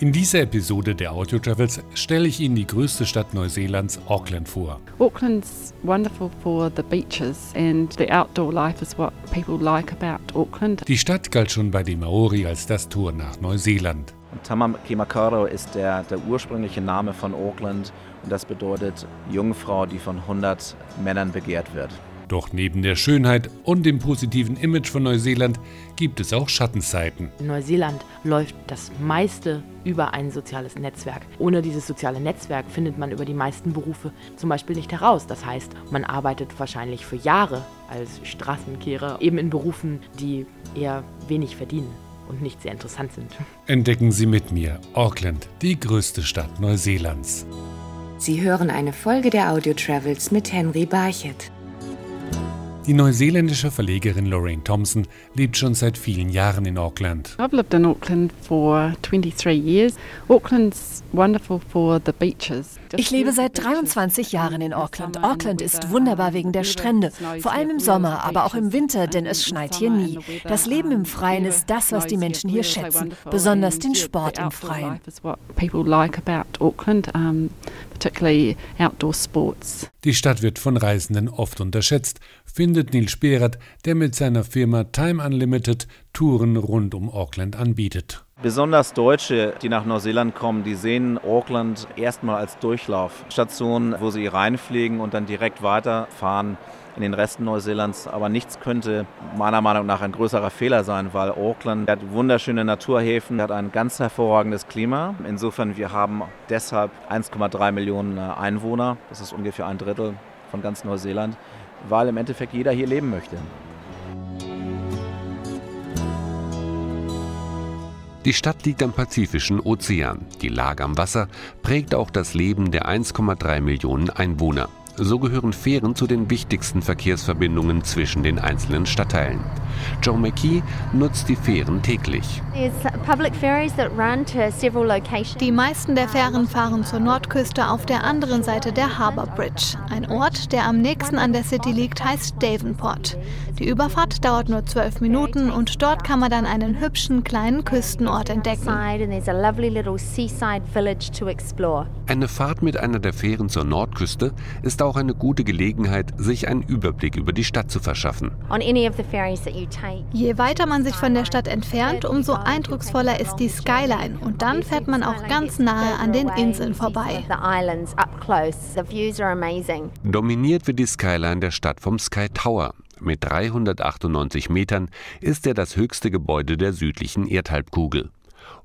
In dieser Episode der Audio Travels stelle ich Ihnen die größte Stadt Neuseelands, Auckland, vor. Auckland's wonderful for the beaches and the outdoor life is what people like about Auckland. Die Stadt galt schon bei den Maori als das Tor nach Neuseeland. Tamaki Makaurau ist der, der ursprüngliche Name von Auckland und das bedeutet Jungfrau, die von 100 Männern begehrt wird. Doch neben der Schönheit und dem positiven Image von Neuseeland gibt es auch Schattenseiten. In Neuseeland läuft das meiste über ein soziales Netzwerk. Ohne dieses soziale Netzwerk findet man über die meisten Berufe zum Beispiel nicht heraus. Das heißt, man arbeitet wahrscheinlich für Jahre als Straßenkehrer, eben in Berufen, die eher wenig verdienen und nicht sehr interessant sind. Entdecken Sie mit mir Auckland, die größte Stadt Neuseelands. Sie hören eine Folge der Audio Travels mit Henry Barchett. Die neuseeländische Verlegerin Lorraine Thompson lebt schon seit vielen Jahren in Auckland. I've lived in Auckland for 23 years. Auckland's wonderful for the beaches. Ich lebe seit 23 Jahren in Auckland. Auckland ist wunderbar wegen der Strände, vor allem im Sommer, aber auch im Winter, denn es schneit hier nie. Das Leben im Freien ist das, was die Menschen hier schätzen, besonders den Sport im Freien. Die Stadt wird von Reisenden oft unterschätzt, findet Neil Sperert, der mit seiner Firma Time Unlimited Touren rund um Auckland anbietet. Besonders Deutsche, die nach Neuseeland kommen, die sehen Auckland erstmal als Durchlaufstation, wo sie reinfliegen und dann direkt weiterfahren in den Resten Neuseelands. Aber nichts könnte meiner Meinung nach ein größerer Fehler sein, weil Auckland hat wunderschöne Naturhäfen, hat ein ganz hervorragendes Klima. Insofern, wir haben deshalb 1,3 Millionen Einwohner. Das ist ungefähr ein Drittel von ganz Neuseeland, weil im Endeffekt jeder hier leben möchte. Die Stadt liegt am Pazifischen Ozean. Die Lage am Wasser prägt auch das Leben der 1,3 Millionen Einwohner. So gehören Fähren zu den wichtigsten Verkehrsverbindungen zwischen den einzelnen Stadtteilen. Joe McKee nutzt die Fähren täglich. Die meisten der Fähren fahren zur Nordküste auf der anderen Seite der Harbour Bridge. Ein Ort, der am nächsten an der City liegt, heißt Davenport. Die Überfahrt dauert nur zwölf Minuten und dort kann man dann einen hübschen kleinen Küstenort entdecken. Eine Fahrt mit einer der Fähren zur Nordküste ist auch eine gute Gelegenheit, sich einen Überblick über die Stadt zu verschaffen. Je weiter man sich von der Stadt entfernt, umso eindrucksvoller ist die Skyline und dann fährt man auch ganz nahe an den Inseln vorbei. Dominiert wird die Skyline der Stadt vom Sky Tower. Mit 398 Metern ist er das höchste Gebäude der südlichen Erdhalbkugel.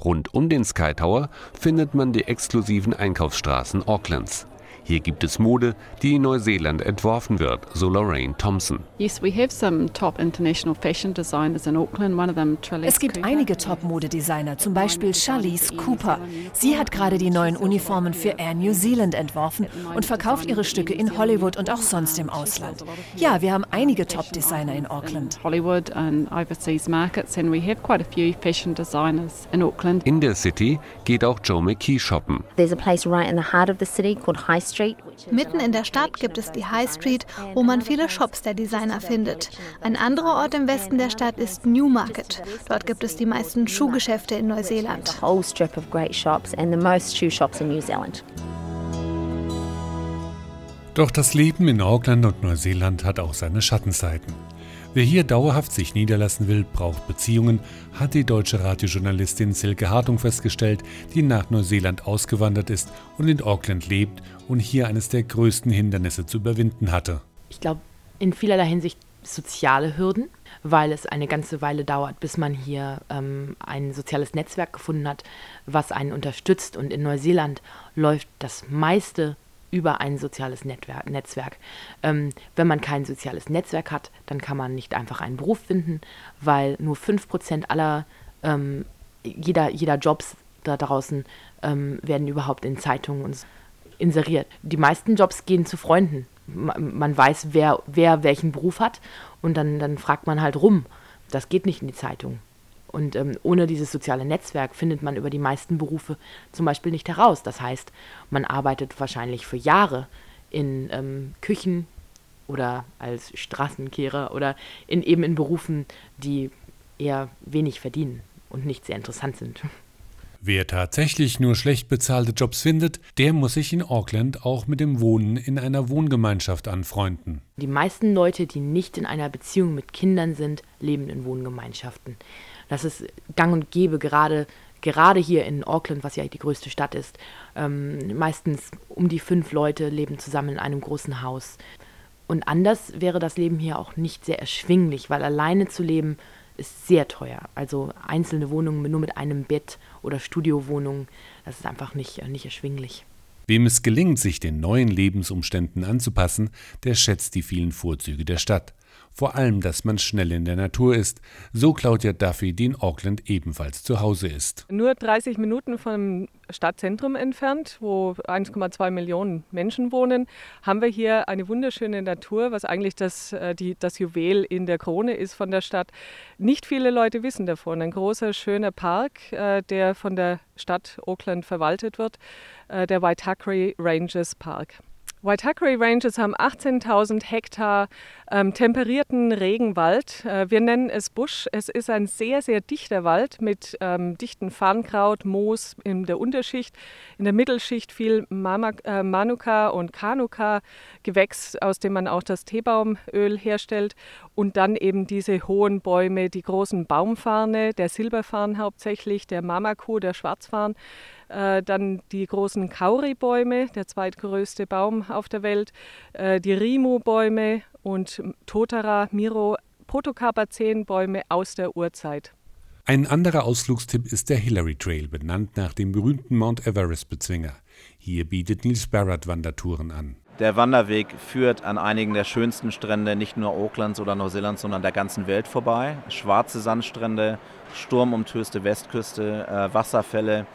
Rund um den Sky Tower findet man die exklusiven Einkaufsstraßen Aucklands. Hier gibt es Mode, die in Neuseeland entworfen wird, so Lorraine Thompson. Es gibt einige Top-Modedesigner, zum Beispiel Charlize Cooper. Sie hat gerade die neuen Uniformen für Air New Zealand entworfen und verkauft ihre Stücke in Hollywood und auch sonst im Ausland. Ja, wir haben einige Top-Designer in Auckland. In der City geht auch Joe McKee shoppen. There's a place right in the heart of the city called High Mitten in der Stadt gibt es die High Street, wo man viele Shops der Designer findet. Ein anderer Ort im Westen der Stadt ist Newmarket. Dort gibt es die meisten Schuhgeschäfte in Neuseeland. Doch das Leben in Auckland und Neuseeland hat auch seine Schattenseiten. Wer hier dauerhaft sich niederlassen will, braucht Beziehungen, hat die deutsche Radiojournalistin Silke Hartung festgestellt, die nach Neuseeland ausgewandert ist und in Auckland lebt und hier eines der größten Hindernisse zu überwinden hatte. Ich glaube, in vielerlei Hinsicht soziale Hürden, weil es eine ganze Weile dauert, bis man hier ähm, ein soziales Netzwerk gefunden hat, was einen unterstützt. Und in Neuseeland läuft das meiste über ein soziales Netzwerk. Netzwerk. Ähm, wenn man kein soziales Netzwerk hat, dann kann man nicht einfach einen Beruf finden, weil nur 5% aller, ähm, jeder, jeder Jobs da draußen ähm, werden überhaupt in Zeitungen inseriert. Die meisten Jobs gehen zu Freunden. Man, man weiß, wer, wer welchen Beruf hat und dann, dann fragt man halt rum. Das geht nicht in die Zeitung. Und ähm, ohne dieses soziale Netzwerk findet man über die meisten Berufe zum Beispiel nicht heraus. Das heißt, man arbeitet wahrscheinlich für Jahre in ähm, Küchen oder als Straßenkehrer oder in, eben in Berufen, die eher wenig verdienen und nicht sehr interessant sind. Wer tatsächlich nur schlecht bezahlte Jobs findet, der muss sich in Auckland auch mit dem Wohnen in einer Wohngemeinschaft anfreunden. Die meisten Leute, die nicht in einer Beziehung mit Kindern sind, leben in Wohngemeinschaften. Das ist gang und gäbe, gerade, gerade hier in Auckland, was ja die größte Stadt ist. Ähm, meistens um die fünf Leute leben zusammen in einem großen Haus. Und anders wäre das Leben hier auch nicht sehr erschwinglich, weil alleine zu leben ist sehr teuer. Also einzelne Wohnungen nur mit einem Bett oder Studiowohnungen, das ist einfach nicht, nicht erschwinglich. Wem es gelingt, sich den neuen Lebensumständen anzupassen, der schätzt die vielen Vorzüge der Stadt vor allem, dass man schnell in der Natur ist, so Claudia Duffy, die in Auckland ebenfalls zu Hause ist. Nur 30 Minuten vom Stadtzentrum entfernt, wo 1,2 Millionen Menschen wohnen, haben wir hier eine wunderschöne Natur, was eigentlich das, äh, die, das Juwel in der Krone ist von der Stadt. Nicht viele Leute wissen davon. Ein großer, schöner Park, äh, der von der Stadt Auckland verwaltet wird, äh, der Waitakere Ranges Park. Waitakere Ranges haben 18.000 Hektar ähm, temperierten Regenwald. Äh, wir nennen es Busch. Es ist ein sehr, sehr dichter Wald mit ähm, dichten Farnkraut, Moos in der Unterschicht. In der Mittelschicht viel Mama, äh, Manuka und Kanuka, Gewächs, aus dem man auch das Teebaumöl herstellt. Und dann eben diese hohen Bäume, die großen Baumfarne, der Silberfarn hauptsächlich, der Mamako, der Schwarzfarn. Äh, dann die großen Kauri-Bäume, der zweitgrößte Baum auf der Welt, äh, die Rimu-Bäume und Totara, Miro, Protocarpaceen-Bäume aus der Urzeit. Ein anderer Ausflugstipp ist der Hillary Trail, benannt nach dem berühmten Mount Everest-Bezwinger. Hier bietet Nils Barrett Wandertouren an. Der Wanderweg führt an einigen der schönsten Strände nicht nur Aucklands oder Neuseelands, sondern der ganzen Welt vorbei. Schwarze Sandstrände, sturmumtöste Westküste, äh, Wasserfälle,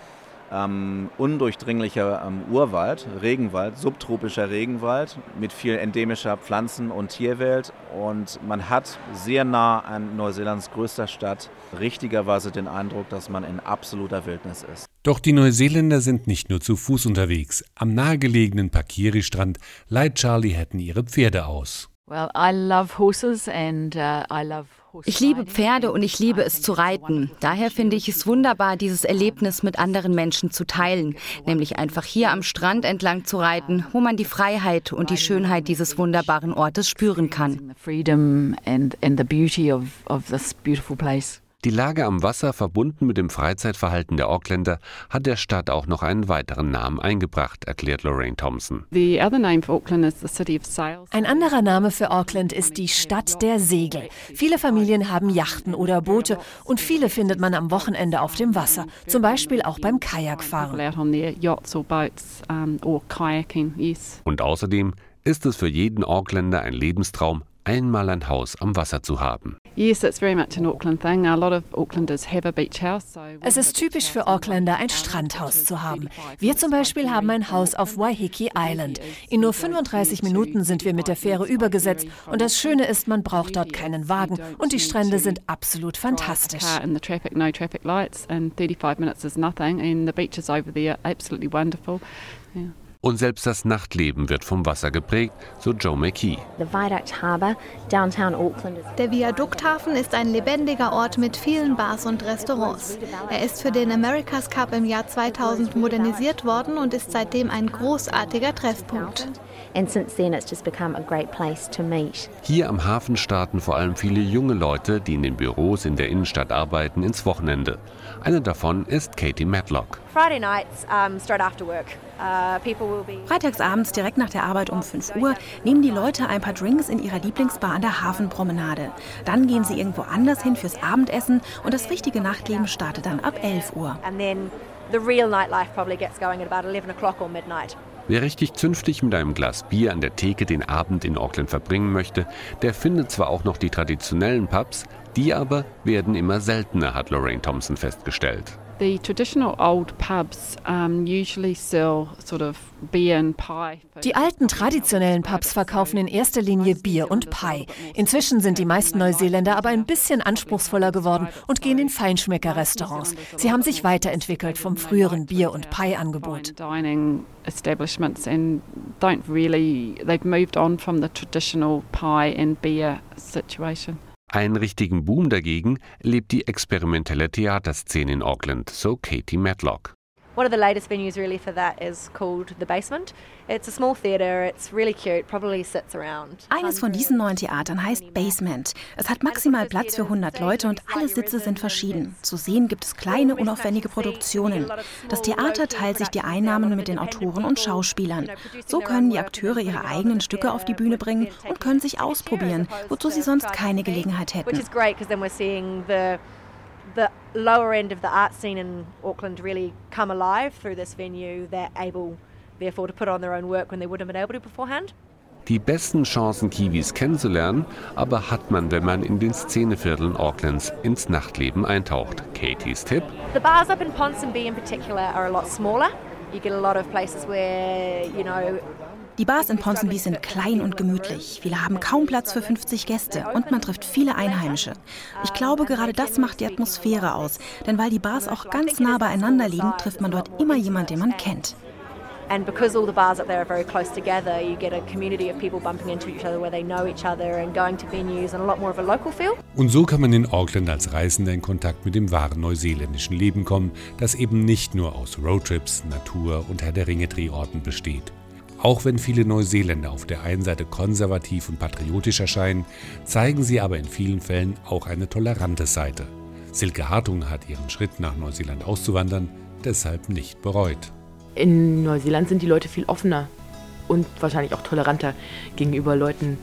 ähm, undurchdringlicher ähm, Urwald, Regenwald, subtropischer Regenwald mit viel endemischer Pflanzen- und Tierwelt. Und man hat sehr nah an Neuseelands größter Stadt richtigerweise den Eindruck, dass man in absoluter Wildnis ist. Doch die Neuseeländer sind nicht nur zu Fuß unterwegs. Am nahegelegenen Pakiri-Strand leiht Charlie Hatton ihre Pferde aus. Well, I love horses and uh, I love ich liebe Pferde und ich liebe es zu reiten. Daher finde ich es wunderbar, dieses Erlebnis mit anderen Menschen zu teilen, nämlich einfach hier am Strand entlang zu reiten, wo man die Freiheit und die Schönheit dieses wunderbaren Ortes spüren kann. Die Lage am Wasser, verbunden mit dem Freizeitverhalten der Auckländer, hat der Stadt auch noch einen weiteren Namen eingebracht, erklärt Lorraine Thompson. Ein anderer Name für Auckland ist die Stadt der Segel. Viele Familien haben Yachten oder Boote und viele findet man am Wochenende auf dem Wasser, zum Beispiel auch beim Kajakfahren. Und außerdem ist es für jeden Auckländer ein Lebenstraum, einmal ein Haus am Wasser zu haben. Es ist typisch für Auckländer, ein Strandhaus zu haben. Wir zum Beispiel haben ein Haus auf Waiheke Island. In nur 35 Minuten sind wir mit der Fähre übergesetzt und das Schöne ist, man braucht dort keinen Wagen und die Strände sind absolut fantastisch. Und selbst das Nachtleben wird vom Wasser geprägt, so Joe McKee. Der Viadukthafen ist ein lebendiger Ort mit vielen Bars und Restaurants. Er ist für den America's Cup im Jahr 2000 modernisiert worden und ist seitdem ein großartiger Treffpunkt. Hier am Hafen starten vor allem viele junge Leute, die in den Büros in der Innenstadt arbeiten, ins Wochenende. Eine davon ist Katie Matlock. Uh, Freitagsabends direkt nach der Arbeit um 5 Uhr nehmen die Leute ein paar Drinks in ihrer Lieblingsbar an der Hafenpromenade. Dann gehen sie irgendwo anders hin fürs Abendessen und das richtige Nachtleben startet dann ab 11 Uhr. Wer richtig zünftig mit einem Glas Bier an der Theke den Abend in Auckland verbringen möchte, der findet zwar auch noch die traditionellen Pubs, die aber werden immer seltener, hat Lorraine Thompson festgestellt. The traditional old pubs usually sell sort of beer and pie. Die alten traditionellen Pubs verkaufen in erster Linie Bier und Pie. Inzwischen sind die meisten Neuseeländer aber ein bisschen anspruchsvoller geworden und gehen in Feinschmecker-Restaurants. Sie haben sich weiterentwickelt vom früheren Bier- und Pie-Angebot. Dining establishments and don't really they've moved on from the traditional pie and beer situation. Einen richtigen Boom dagegen lebt die experimentelle Theaterszene in Auckland, so Katie Matlock. One of the latest venues really for that is called The Basement. It's a small theater, it's really cute, probably sits around. Eines von diesen neuen Theatern heißt Basement. Es hat maximal Platz für 100 Leute und alle Sitze sind verschieden. Zu sehen gibt es kleine, unaufwendige Produktionen. Das Theater teilt sich die Einnahmen mit den Autoren und Schauspielern. So können die Akteure ihre eigenen Stücke auf die Bühne bringen und können sich ausprobieren, wozu sie sonst keine Gelegenheit hätten the lower end of the art scene in Auckland really come alive through this venue. They're able, therefore, to put on their own work when they wouldn't have been able to beforehand. Die besten Chancen, Kiwis kennenzulernen, aber hat man, wenn man in den Szenevierteln Aucklands ins Nachtleben eintaucht. Katies Tipp? The bars up in Ponsonby in particular are a lot smaller. You get a lot of places where, you know, die Bars in Ponsonby sind klein und gemütlich. Viele haben kaum Platz für 50 Gäste und man trifft viele Einheimische. Ich glaube, gerade das macht die Atmosphäre aus. Denn weil die Bars auch ganz nah beieinander liegen, trifft man dort immer jemanden, den man kennt. And because all the bars up there are very close together, you get a community of people bumping into each other where they know each other and going to venues and a lot more of a local feel. Und so kann man in Auckland als Reisender in Kontakt mit dem wahren neuseeländischen Leben kommen, das eben nicht nur aus Roadtrips, Natur und Herr der Ringe Drehorten besteht. Auch wenn viele Neuseeländer auf der einen Seite konservativ und patriotisch erscheinen, zeigen sie aber in vielen Fällen auch eine tolerante Seite. Silke Hartung hat ihren Schritt nach Neuseeland auszuwandern deshalb nicht bereut. In Neuseeland sind die Leute viel offener und wahrscheinlich auch toleranter gegenüber Leuten,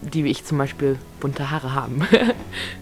die wie ich zum Beispiel bunte Haare haben.